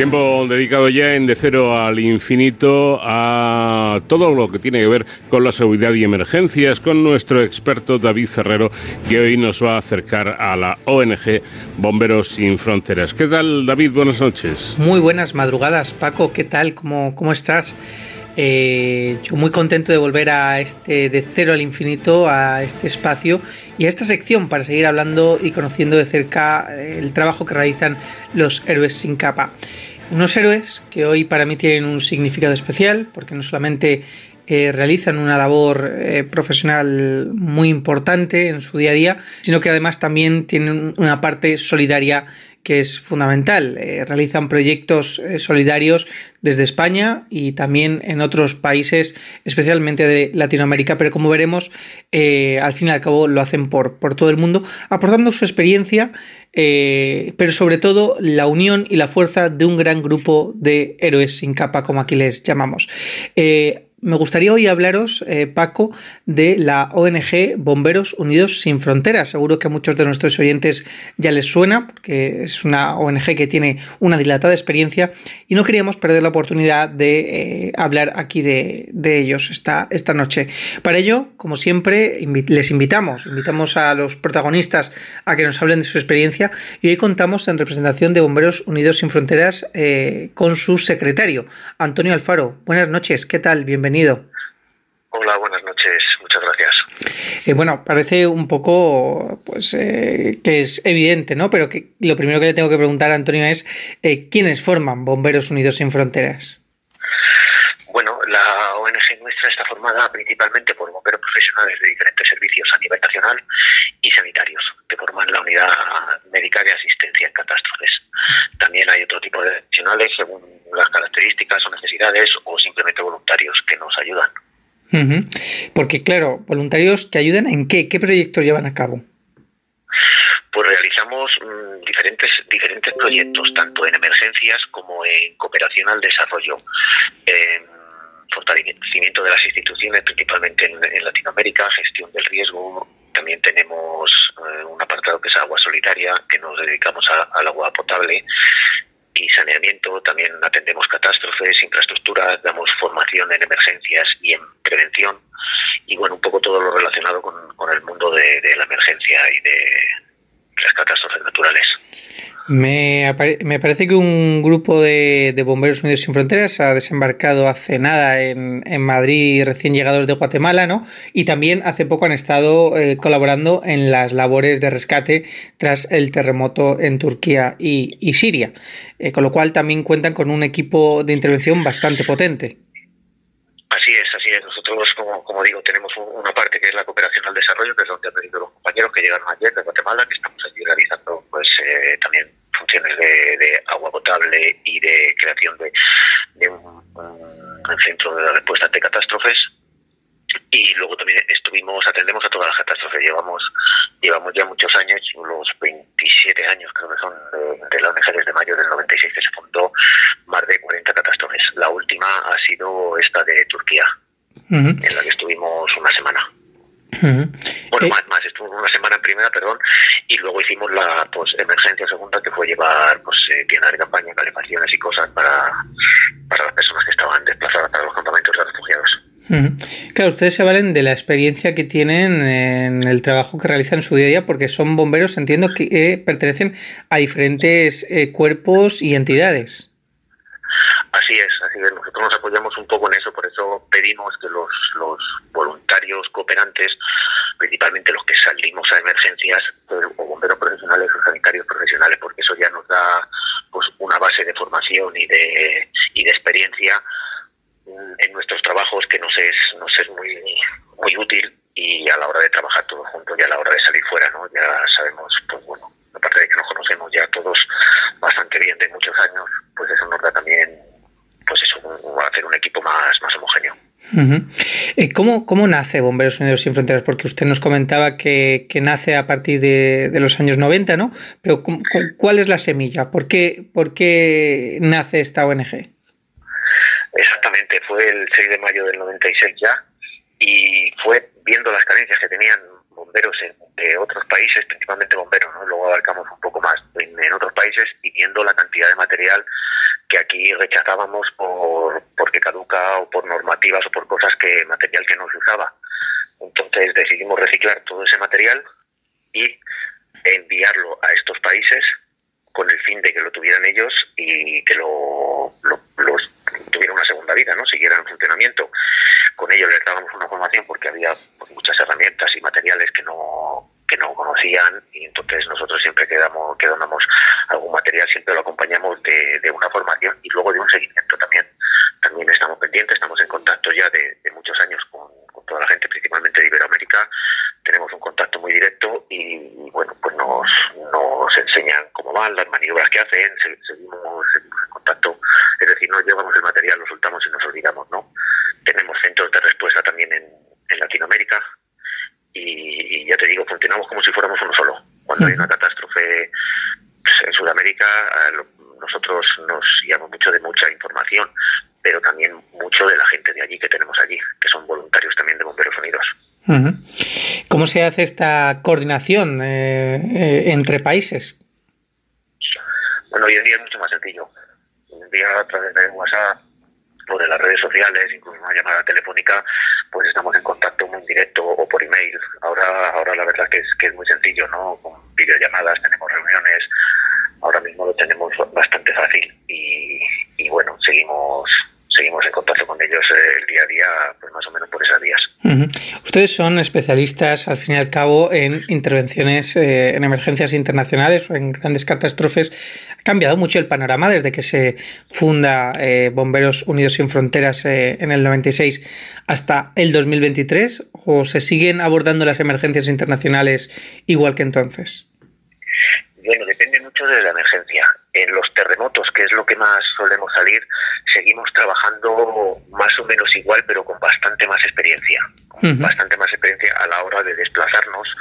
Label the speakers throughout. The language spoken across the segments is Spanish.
Speaker 1: Tiempo dedicado ya en De Cero al Infinito a todo lo que tiene que ver con la seguridad y emergencias con nuestro experto David Ferrero que hoy nos va a acercar a la ONG Bomberos Sin Fronteras. ¿Qué tal David? Buenas noches.
Speaker 2: Muy buenas madrugadas Paco, ¿qué tal? ¿Cómo, cómo estás? Eh, yo muy contento de volver a este de cero al infinito, a este espacio y a esta sección para seguir hablando y conociendo de cerca el trabajo que realizan los héroes sin capa. Unos héroes que hoy para mí tienen un significado especial porque no solamente eh, realizan una labor profesional muy importante en su día a día, sino que además también tienen una parte solidaria que es fundamental. Eh, realizan proyectos eh, solidarios desde España y también en otros países, especialmente de Latinoamérica, pero como veremos, eh, al fin y al cabo lo hacen por, por todo el mundo, aportando su experiencia, pero sobre todo la unión y la fuerza de un gran grupo de héroes sin capa, como aquí les llamamos. Me gustaría hoy hablaros, eh, Paco, de la ONG Bomberos Unidos Sin Fronteras. Seguro que a muchos de nuestros oyentes ya les suena, porque es una ONG que tiene una dilatada experiencia y no queríamos perder la oportunidad de eh, hablar aquí de, ellos esta, noche. Para ello, como siempre, les invitamos, invitamos a los protagonistas a que nos hablen de su experiencia y hoy contamos en representación de Bomberos Unidos Sin Fronteras eh, con su secretario, Antonio Alfaro. Buenas noches, ¿qué tal? Bienvenido.
Speaker 3: Hola, buenas noches, muchas gracias.
Speaker 2: Eh, bueno, parece un poco, pues, eh, que es evidente, ¿no? Pero que lo primero que le tengo que preguntar a Antonio es, eh, ¿quiénes forman Bomberos Unidos sin Fronteras?
Speaker 3: Bueno, la ONG nuestra está formada principalmente por bomberos profesionales de diferentes servicios a nivel nacional y sanitarios, que forman la unidad médica de asistencia en catástrofes. También hay otro tipo de profesionales según las características o necesidades o simplemente voluntarios que nos ayudan.
Speaker 2: Porque claro, voluntarios que ayudan en qué, qué proyectos llevan a cabo.
Speaker 3: Pues realizamos mm, diferentes diferentes proyectos, tanto en emergencias como en cooperación al desarrollo. En fortalecimiento de las instituciones, principalmente en, Latinoamérica, gestión del riesgo. También tenemos eh, un apartado que es agua solitaria, que nos dedicamos al agua potable y saneamiento, también atendemos catástrofes, infraestructuras, damos formación en emergencias y en prevención. Y bueno, un poco todo lo relacionado con, el mundo de, la emergencia y de las catástrofes naturales.
Speaker 2: Me, me, parece que un grupo de, Bomberos Unidos Sin Fronteras ha desembarcado hace nada en, en, Madrid, recién llegados de Guatemala, ¿no? Y también hace poco han estado eh, colaborando en las labores de rescate tras el terremoto en Turquía y, Siria, eh, con lo cual también cuentan con un equipo de intervención bastante potente.
Speaker 3: Así es, como, digo, tenemos una parte que es la cooperación al desarrollo, que es donde han venido los compañeros que llegaron ayer de Guatemala, que estamos allí realizando pues eh, también funciones de, agua potable y de creación de, un, centro de respuesta ante catástrofes. Y luego también estuvimos atendemos a todas las catástrofes. Llevamos llevamos ya muchos años los 27 años creo que son de, la ONG desde mayo del 96 que se fundó más de 40 catástrofes. La última ha sido esta de Turquía en la que estuvimos una semana bueno, eh, más, más, estuvo una semana en primera, perdón, y luego hicimos la pues, emergencia segunda, que fue llevar pues, eh, tiendas de campaña, calefacciones y cosas para, para las personas que estaban desplazadas para los campamentos de refugiados.
Speaker 2: Claro, ustedes se valen de la experiencia que tienen en el trabajo que realizan en su día a día, porque son bomberos, entiendo que eh, pertenecen a diferentes cuerpos y entidades.
Speaker 3: Así es, así es. Nosotros nos apoyamos un poco en eso, por eso pedimos que los, los voluntarios cooperantes, principalmente los que salimos a emergencias, pues, o bomberos profesionales o sanitarios profesionales, porque eso ya nos da pues una base de formación y de, y de experiencia en nuestros trabajos que nos es, nos es muy, muy útil y a la hora de trabajar todos juntos y a la hora de salir fuera, ¿no? Ya sabemos, pues bueno, aparte de que nos conocemos ya todos bastante bien de muchos años, pues eso nos da también, pues eso, hacer un equipo más, más homogéneo.
Speaker 2: Eh, ¿Cómo, ¿Cómo, nace Bomberos Unidos Sin Fronteras? Porque usted nos comentaba que, que nace a partir de, de, los años 90, ¿no? Pero ¿cuál es la semilla? ¿Por qué, ¿Por qué nace esta ONG?
Speaker 3: Exactamente, fue el 6 de mayo del 96 ya y fue viendo las carencias que tenían bomberos en, de otros países, principalmente bomberos, ¿no? luego abarcamos un poco más en, otros países y viendo la cantidad de material que aquí rechazábamos por porque caduca o por normativas o por cosas que material que no se usaba. Entonces decidimos reciclar todo ese material y enviarlo a estos países con el fin de que lo tuvieran ellos y que lo, los tuviera una segunda vida, ¿no? Siguieran en funcionamiento. Con ello les dábamos una formación porque había muchas herramientas y materiales que no que no conocían y entonces nosotros siempre quedamos, que donamos algún material siempre lo acompañamos de, de, una formación y luego de un seguimiento también. También estamos pendientes, estamos en contacto ya de, de muchos años con, con, toda la gente, principalmente de Iberoamérica. Tenemos un contacto muy directo y, bueno, pues nos, nos enseñan cómo van, las maniobras que hacen, seguimos, seguimos en contacto. Es decir, no llevamos el material, lo soltamos y nos olvidamos, ¿no? Tenemos centros de respuesta también en, en Latinoamérica, y, ya te digo, funcionamos como si fuéramos uno solo. Cuando hay una catástrofe pues, en Sudamérica, nosotros nos guiamos mucho de mucha información, pero también mucho de la gente de allí que tenemos allí, que son voluntarios también de Bomberos Unidos.
Speaker 2: ¿Cómo se hace esta coordinación eh, eh, entre países?
Speaker 3: Bueno, hoy en día es mucho más sencillo. Hoy en día a través de WhatsApp o de las redes sociales, incluso una llamada telefónica, pues estamos en contacto muy directo o por email. Ahora, ahora la verdad que es, que es muy sencillo, ¿no? Con videollamadas tenemos reuniones, ahora mismo lo tenemos bastante fácil y, y bueno, seguimos seguimos en contacto con ellos eh, el día a día, pues más o menos por esas vías.
Speaker 2: Ustedes son especialistas, al fin y al cabo, en intervenciones eh, en emergencias internacionales o en grandes catástrofes. ¿Ha cambiado mucho el panorama desde que se funda eh, Bomberos Unidos sin Fronteras en el 96 hasta el 2023? ¿O se siguen abordando las emergencias internacionales igual que entonces?
Speaker 3: Bueno, depende mucho de la emergencia. En los terremotos, que es lo que más solemos salir, seguimos trabajando más o menos igual, pero con bastante más experiencia. Bastante más experiencia a la hora de desplazarnos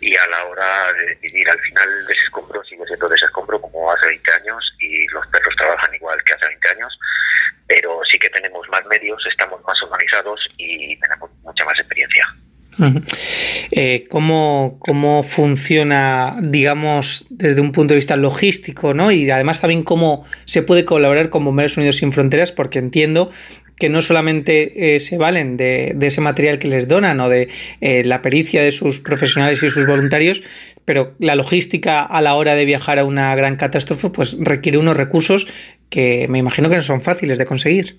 Speaker 3: y a la hora de decidir. Al final, ese escombro sigue siendo ese escombro como hace 20 años y los perros trabajan igual que hace 20 años, pero sí que tenemos más medios, estamos más organizados y tenemos mucha más experiencia.
Speaker 2: Eh, ¿cómo, ¿Cómo funciona, digamos, desde un punto de vista logístico, ¿no? Y además también cómo se puede colaborar con Bomberos Unidos sin Fronteras, porque entiendo que no solamente eh, se valen de, ese material que les donan o de eh, la pericia de sus profesionales y sus voluntarios, pero la logística a la hora de viajar a una gran catástrofe pues requiere unos recursos que me imagino que no son fáciles de conseguir.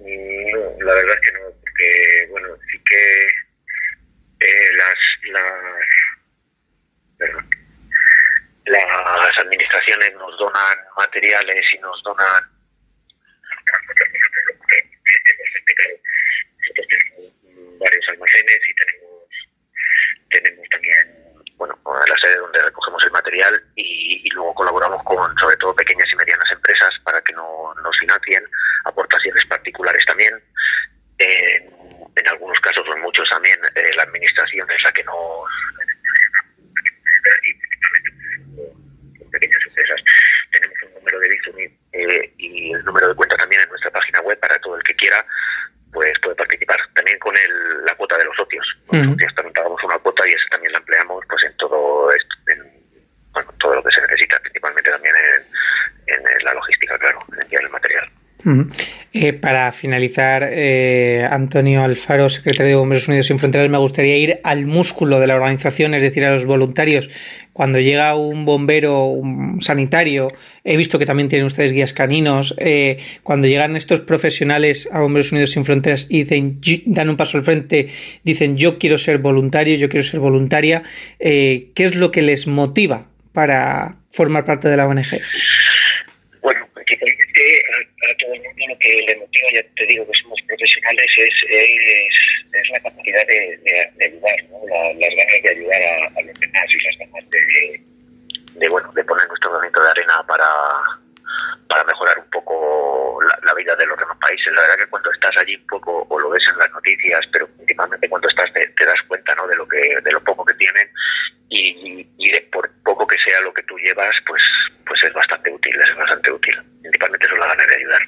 Speaker 3: la verdad es que no, porque bueno, sí que eh, las, administraciones nos donan materiales y nos donan tenemos varios almacenes y tenemos tenemos también bueno la sede donde recogemos el material y, luego colaboramos con todo pequeñas y medianas empresas para que no, nos financien aportaciones particulares también en algunos casos, o en muchos también, eh, la administración es la que nos pequeñas empresas. Tenemos un número de Bizum eh, y el número de cuenta también en nuestra página web para todo el que quiera pues puede participar. También con el, la cuota de los socios. Los socios también pagamos una cuota y esa también la empleamos pues en todo esto, en, bueno, todo lo que se necesita, principalmente también en, en la logística, claro, en enviar el material.
Speaker 2: Eh, para finalizar, eh, Antonio Alfaro, secretario de Bomberos Unidos sin Fronteras, me gustaría ir al músculo de la organización, es decir, a los voluntarios. Cuando llega un bombero un sanitario, he visto que también tienen ustedes guías caninos, eh, cuando llegan estos profesionales a Bomberos Unidos sin Fronteras y dicen, dan un paso al frente, dicen yo quiero ser voluntario, yo quiero ser voluntaria, ¿qué es lo que les motiva para formar parte de la ONG?
Speaker 3: A todo el mundo lo que le motiva, ya te digo que somos profesionales, es, es, la capacidad de, de, ayudar, ¿no? las ganas de ayudar a, los demás y las ganas de, de, bueno, de poner nuestro granito de arena para, para mejorar un poco la, vida de los demás países. La verdad que cuando estás allí un poco, o lo ves en las noticias, pero últimamente cuando estás te, das cuenta ¿no? de lo que de lo poco que tienen y, y de por poco que sea lo que tú llevas, pues pues es bastante útil, es bastante útil. Principalmente son las ganas de ayudar.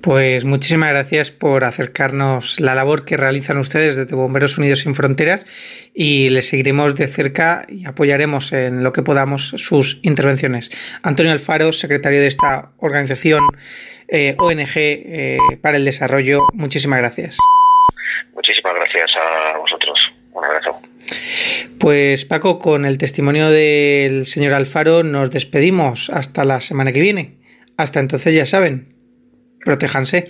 Speaker 2: Pues muchísimas gracias por acercarnos la labor que realizan ustedes desde Bomberos Unidos sin Fronteras y les seguiremos de cerca y apoyaremos en lo que podamos sus intervenciones. Antonio Alfaro, secretario de esta organización eh, ONG eh, para el Desarrollo, muchísimas gracias.
Speaker 3: Muchísimas gracias a vosotros. Un abrazo.
Speaker 2: Pues Paco, con el testimonio del señor Alfaro nos despedimos hasta la semana que viene. Hasta entonces ya saben, protéjanse.